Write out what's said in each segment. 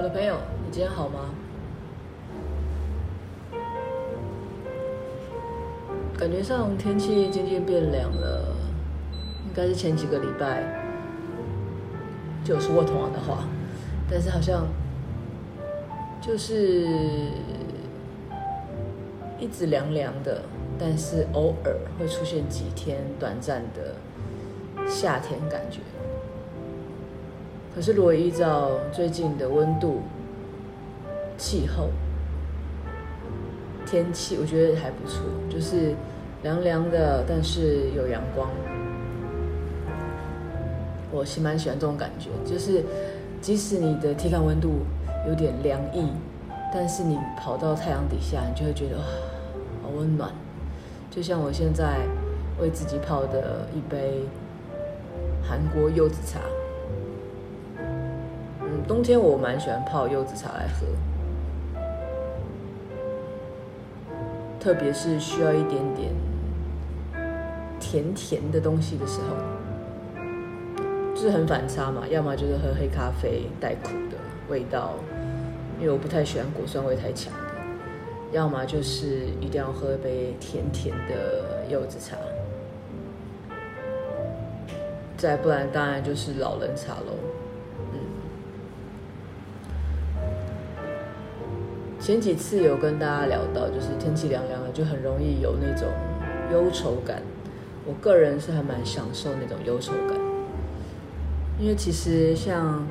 我的朋友，你今天好吗？感觉上天气渐渐变凉了，应该是前几个礼拜就说过同样的话，但是好像就是一直凉凉的，但是偶尔会出现几天短暂的夏天感觉。可是，如果依照最近的温度、气候、天气，我觉得还不错，就是凉凉的，但是有阳光。我是蛮喜欢这种感觉，就是即使你的体感温度有点凉意，但是你跑到太阳底下，你就会觉得，好温暖。就像我现在为自己泡的一杯韩国柚子茶。冬天我蛮喜欢泡柚子茶来喝，特别是需要一点点甜甜的东西的时候，就是很反差嘛。要么就是喝黑咖啡带苦的味道，因为我不太喜欢果酸味太强的；要么就是一定要喝一杯甜甜的柚子茶，再不然当然就是老人茶喽。前几次有跟大家聊到，就是天气凉凉了，就很容易有那种忧愁感。我个人是还蛮享受那种忧愁感，因为其实像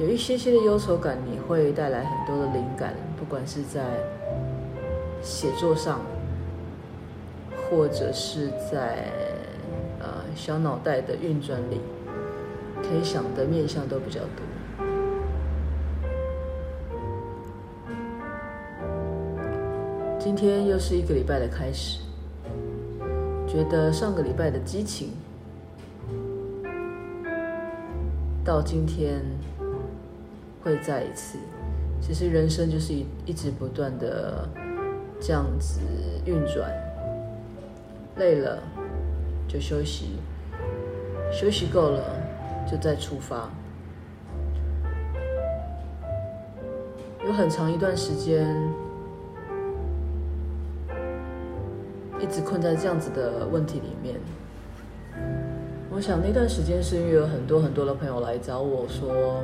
有一些些的忧愁感，你会带来很多的灵感，不管是在写作上，或者是在呃小脑袋的运转里，可以想的面向都比较多。今天又是一个礼拜的开始，觉得上个礼拜的激情，到今天会再一次。其实人生就是一一直不断的这样子运转，累了就休息，休息够了就再出发。有很长一段时间。一直困在这样子的问题里面，我想那段时间是因为有很多很多的朋友来找我说：“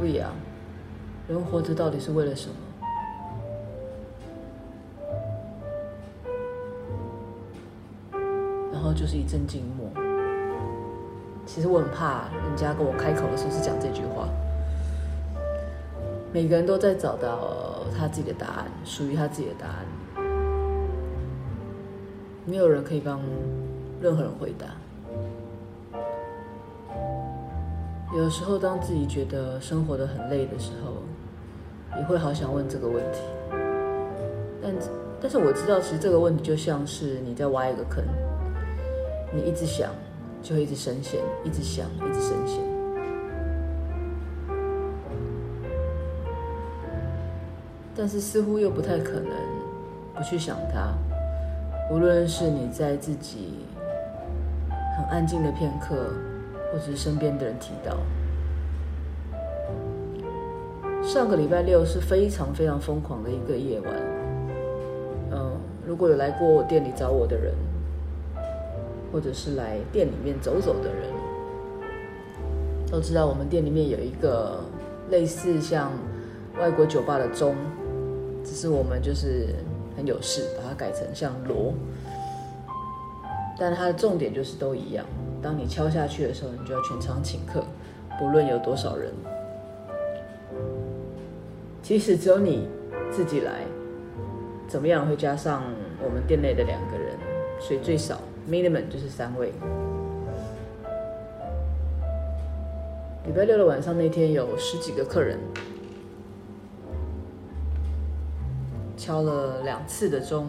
喂呀，人活着到底是为了什么？”然后就是一阵静默。其实我很怕人家跟我开口的时候是讲这句话。每个人都在找到他自己的答案，属于他自己的答案。没有人可以帮任何人回答。有时候，当自己觉得生活的很累的时候，也会好想问这个问题。但但是我知道，其实这个问题就像是你在挖一个坑，你一直想，就会一直深陷；一直想，一直深陷。但是似乎又不太可能不去想它，无论是你在自己很安静的片刻，或者是身边的人提到。上个礼拜六是非常非常疯狂的一个夜晚。嗯，如果有来过我店里找我的人，或者是来店里面走走的人，都知道我们店里面有一个类似像外国酒吧的钟。只是我们就是很有事，把它改成像锣，但它的重点就是都一样。当你敲下去的时候，你就要全场请客，不论有多少人。其实只有你自己来，怎么样会加上我们店内的两个人，所以最少 minimum 就是三位。礼拜六的晚上那天有十几个客人。敲了两次的钟，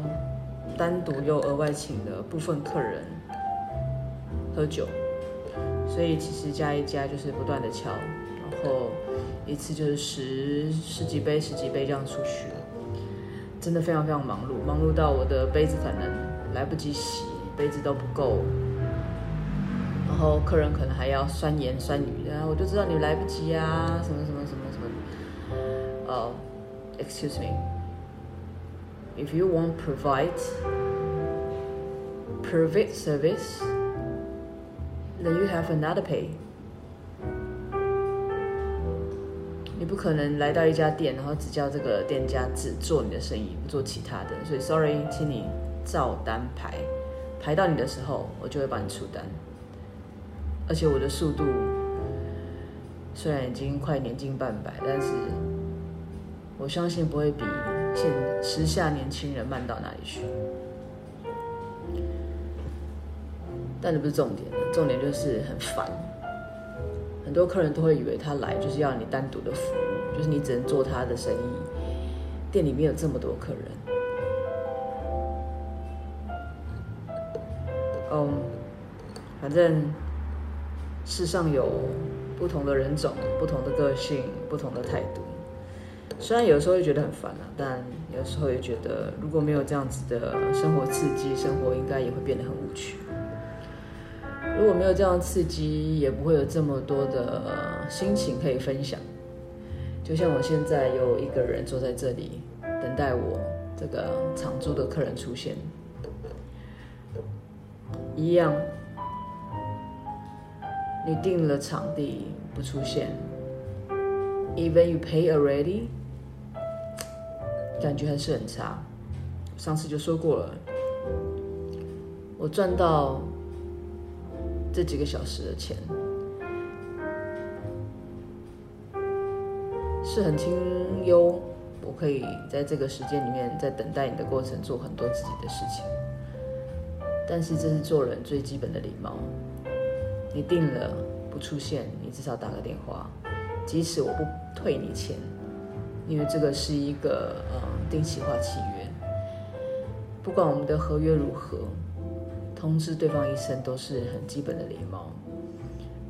单独又额外请了部分客人喝酒，所以其实加一加就是不断的敲，然后一次就是十十几杯、十几杯这样出去，真的非常非常忙碌，忙碌到我的杯子可能来不及洗，杯子都不够，然后客人可能还要酸言酸语，然后我就知道你来不及啊，什么什么什么什么。呃、，excuse me If you want provide private service，then you have another pay。你不可能来到一家店，然后只叫这个店家只做你的生意，不做其他的。所以，sorry，请你照单排，排到你的时候，我就会帮你出单。而且我的速度虽然已经快年近半百，但是我相信不会比现时下年轻人慢到哪里去。但这不是重点，重点就是很烦。很多客人都会以为他来就是要你单独的服务，就是你只能做他的生意。店里面有这么多客人，嗯，反正世上有不同的人种、不同的个性、不同的态度。虽然有时候会觉得很烦啊，但有时候也觉得如果没有这样子的生活刺激，生活应该也会变得很无趣。如果没有这样刺激，也不会有这么多的心情可以分享。就像我现在有一个人坐在这里，等待我这个常住的客人出现，一样。你订了场地不出现，even you pay already，感觉还是很差。上次就说过了，我赚到。这几个小时的钱是很清幽，我可以在这个时间里面，在等待你的过程做很多自己的事情。但是这是做人最基本的礼貌。你定了不出现，你至少打个电话，即使我不退你钱，因为这个是一个呃定期化契约，不管我们的合约如何。通知对方一声都是很基本的礼貌，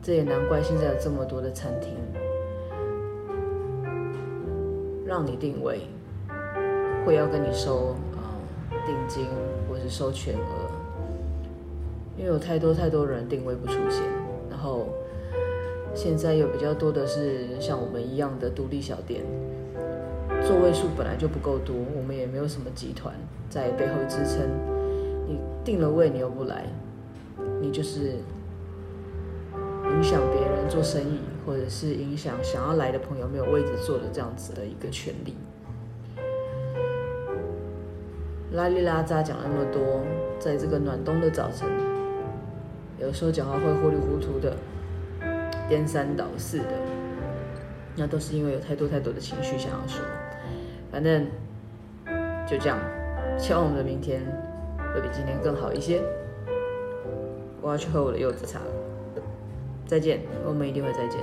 这也难怪现在有这么多的餐厅让你定位，会要跟你收呃定金或是收全额，因为有太多太多人定位不出现，然后现在有比较多的是像我们一样的独立小店，座位数本来就不够多，我们也没有什么集团在背后支撑。你订了位，你又不来，你就是影响别人做生意，或者是影响想要来的朋友没有位置坐的这样子的一个权利。拉里拉扎讲那么多，在这个暖冬的早晨，有时候讲话会糊里糊涂的，颠三倒四的，那都是因为有太多太多的情绪想要说。反正就这样，希望我们的明天。会比今天更好一些。我要去喝我的柚子茶了。再见，我们一定会再见。